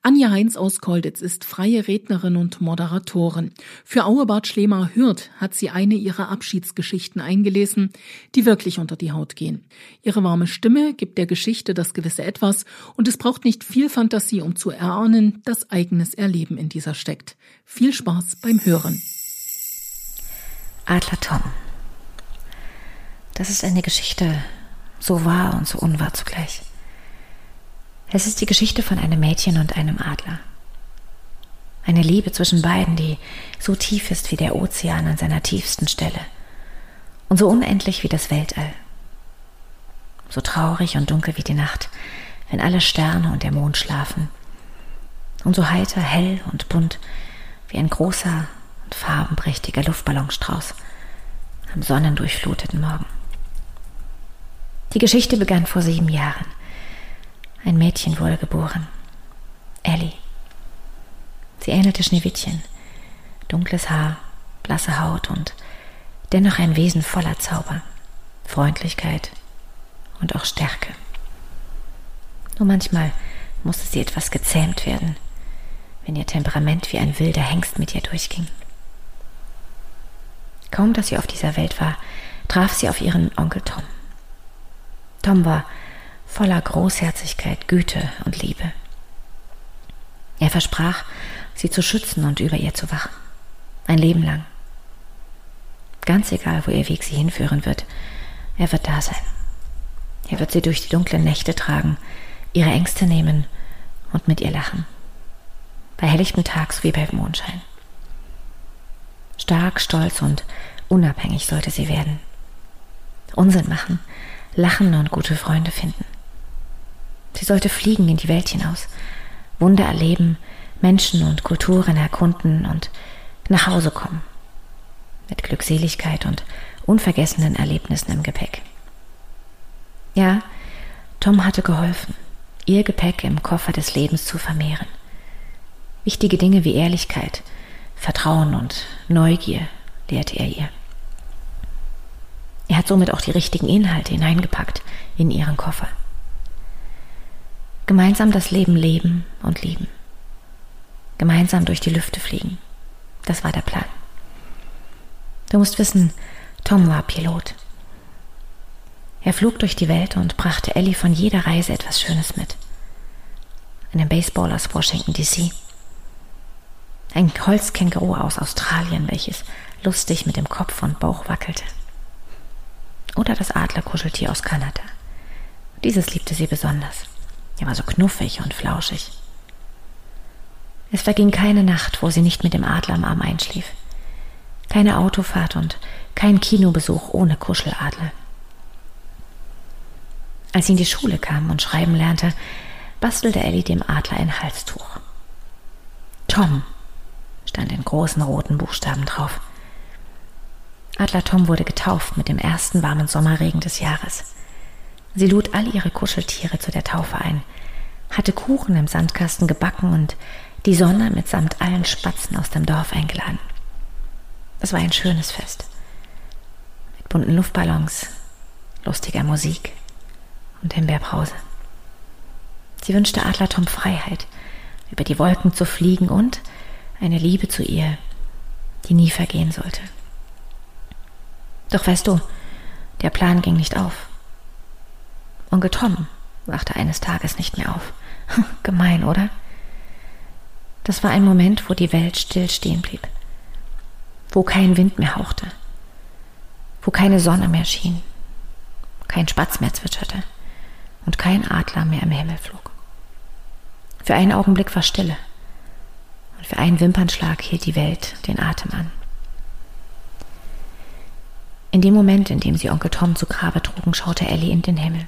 Anja Heinz aus Kolditz ist freie Rednerin und Moderatorin. Für Auebart Schlema Hürth hat sie eine ihrer Abschiedsgeschichten eingelesen, die wirklich unter die Haut gehen. Ihre warme Stimme gibt der Geschichte das gewisse Etwas und es braucht nicht viel Fantasie, um zu erahnen, dass eigenes Erleben in dieser steckt. Viel Spaß beim Hören. Adler Tom. Das ist eine Geschichte so wahr und so unwahr zugleich. Es ist die Geschichte von einem Mädchen und einem Adler. Eine Liebe zwischen beiden, die so tief ist wie der Ozean an seiner tiefsten Stelle und so unendlich wie das Weltall. So traurig und dunkel wie die Nacht, wenn alle Sterne und der Mond schlafen. Und so heiter, hell und bunt wie ein großer und farbenprächtiger Luftballonstrauß am sonnendurchfluteten Morgen. Die Geschichte begann vor sieben Jahren. Ein Mädchen wurde geboren. Ellie. Sie ähnelte Schneewittchen. Dunkles Haar, blasse Haut und dennoch ein Wesen voller Zauber, Freundlichkeit und auch Stärke. Nur manchmal musste sie etwas gezähmt werden, wenn ihr Temperament wie ein wilder Hengst mit ihr durchging. Kaum dass sie auf dieser Welt war, traf sie auf ihren Onkel Tom. Tom war voller Großherzigkeit, Güte und Liebe. Er versprach, sie zu schützen und über ihr zu wachen. Ein Leben lang. Ganz egal, wo ihr Weg sie hinführen wird, er wird da sein. Er wird sie durch die dunklen Nächte tragen, ihre Ängste nehmen und mit ihr lachen. Bei helllichtem Tag sowie bei Mondschein. Stark, stolz und unabhängig sollte sie werden. Unsinn machen, lachen und gute Freunde finden. Sie sollte fliegen in die Welt hinaus, Wunder erleben, Menschen und Kulturen erkunden und nach Hause kommen. Mit Glückseligkeit und unvergessenen Erlebnissen im Gepäck. Ja, Tom hatte geholfen, ihr Gepäck im Koffer des Lebens zu vermehren. Wichtige Dinge wie Ehrlichkeit, Vertrauen und Neugier lehrte er ihr. Er hat somit auch die richtigen Inhalte hineingepackt in ihren Koffer. Gemeinsam das Leben leben und lieben. Gemeinsam durch die Lüfte fliegen. Das war der Plan. Du musst wissen, Tom war Pilot. Er flog durch die Welt und brachte Ellie von jeder Reise etwas Schönes mit. Einen Baseball aus Washington DC. Ein Holzkänguru aus Australien, welches lustig mit dem Kopf und Bauch wackelte. Oder das Adlerkuscheltier aus Kanada. Dieses liebte sie besonders. Er war so knuffig und flauschig. Es verging keine Nacht, wo sie nicht mit dem Adler am Arm einschlief. Keine Autofahrt und kein Kinobesuch ohne Kuscheladler. Als sie in die Schule kam und schreiben lernte, bastelte Ellie dem Adler ein Halstuch. Tom stand in großen roten Buchstaben drauf. Adler Tom wurde getauft mit dem ersten warmen Sommerregen des Jahres. Sie lud all ihre Kuscheltiere zu der Taufe ein, hatte Kuchen im Sandkasten gebacken und die Sonne mitsamt allen Spatzen aus dem Dorf eingeladen. Es war ein schönes Fest. Mit bunten Luftballons, lustiger Musik und Himbeerbrause. Sie wünschte Adler Tom Freiheit, über die Wolken zu fliegen und eine Liebe zu ihr, die nie vergehen sollte. Doch weißt du, der Plan ging nicht auf. Onkel Tom wachte eines Tages nicht mehr auf. Gemein, oder? Das war ein Moment, wo die Welt still stehen blieb, wo kein Wind mehr hauchte, wo keine Sonne mehr schien, kein Spatz mehr zwitscherte und kein Adler mehr im Himmel flog. Für einen Augenblick war Stille und für einen Wimpernschlag hielt die Welt den Atem an. In dem Moment, in dem sie Onkel Tom zu Grabe trugen, schaute Ellie in den Himmel.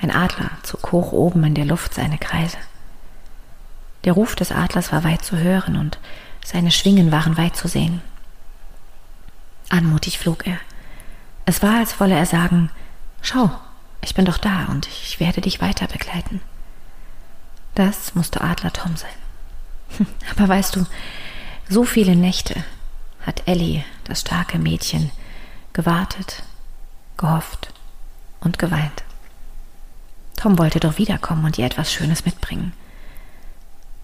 Ein Adler zog hoch oben in der Luft seine Kreise. Der Ruf des Adlers war weit zu hören und seine Schwingen waren weit zu sehen. Anmutig flog er. Es war, als wolle er sagen, Schau, ich bin doch da und ich werde dich weiter begleiten. Das musste Adler Tom sein. Aber weißt du, so viele Nächte hat Ellie, das starke Mädchen, gewartet, gehofft und geweint. Tom wollte doch wiederkommen und ihr etwas Schönes mitbringen.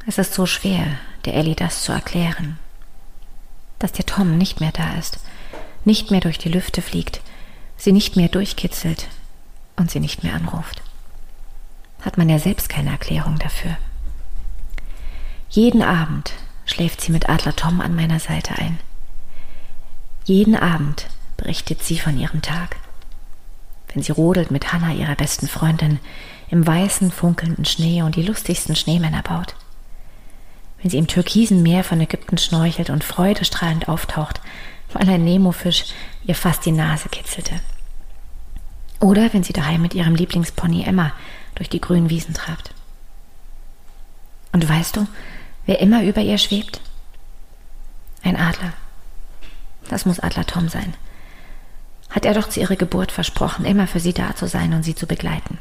Es ist so schwer, der Ellie das zu erklären. Dass der Tom nicht mehr da ist, nicht mehr durch die Lüfte fliegt, sie nicht mehr durchkitzelt und sie nicht mehr anruft. Hat man ja selbst keine Erklärung dafür. Jeden Abend schläft sie mit Adler Tom an meiner Seite ein. Jeden Abend berichtet sie von ihrem Tag. Wenn sie rodelt mit Hannah, ihrer besten Freundin, im weißen, funkelnden Schnee und die lustigsten Schneemänner baut. Wenn sie im türkisen Meer von Ägypten schnorchelt und freudestrahlend auftaucht, weil ein Nemofisch ihr fast die Nase kitzelte. Oder wenn sie daheim mit ihrem Lieblingspony Emma durch die grünen Wiesen trabt. Und weißt du, wer immer über ihr schwebt? Ein Adler. Das muss Adler Tom sein. Hat er doch zu ihrer Geburt versprochen, immer für sie da zu sein und sie zu begleiten.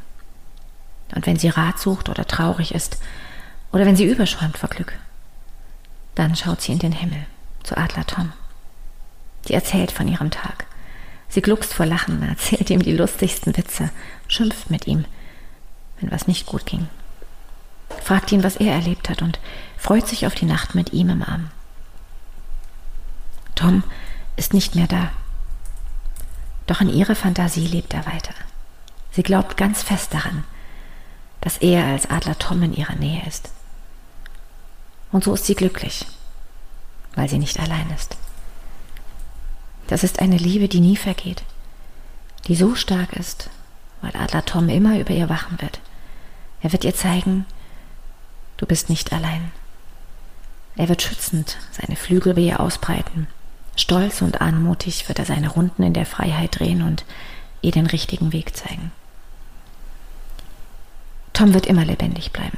Und wenn sie Rat sucht oder traurig ist, oder wenn sie überschäumt vor Glück, dann schaut sie in den Himmel zu Adler Tom. Sie erzählt von ihrem Tag. Sie gluckst vor Lachen, erzählt ihm die lustigsten Witze, schimpft mit ihm, wenn was nicht gut ging. Fragt ihn, was er erlebt hat und freut sich auf die Nacht mit ihm im Arm. Tom ist nicht mehr da. Doch in ihrer Fantasie lebt er weiter. Sie glaubt ganz fest daran, dass er als Adler Tom in ihrer Nähe ist. Und so ist sie glücklich, weil sie nicht allein ist. Das ist eine Liebe, die nie vergeht, die so stark ist, weil Adler Tom immer über ihr wachen wird. Er wird ihr zeigen, du bist nicht allein. Er wird schützend seine Flügel über ihr ausbreiten. Stolz und anmutig wird er seine Runden in der Freiheit drehen und ihr den richtigen Weg zeigen. Tom wird immer lebendig bleiben,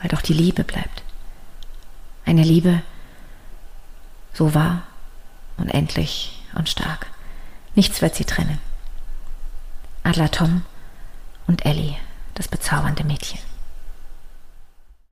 weil doch die Liebe bleibt. Eine Liebe so wahr, unendlich und stark. Nichts wird sie trennen. Adler Tom und Ellie, das bezaubernde Mädchen.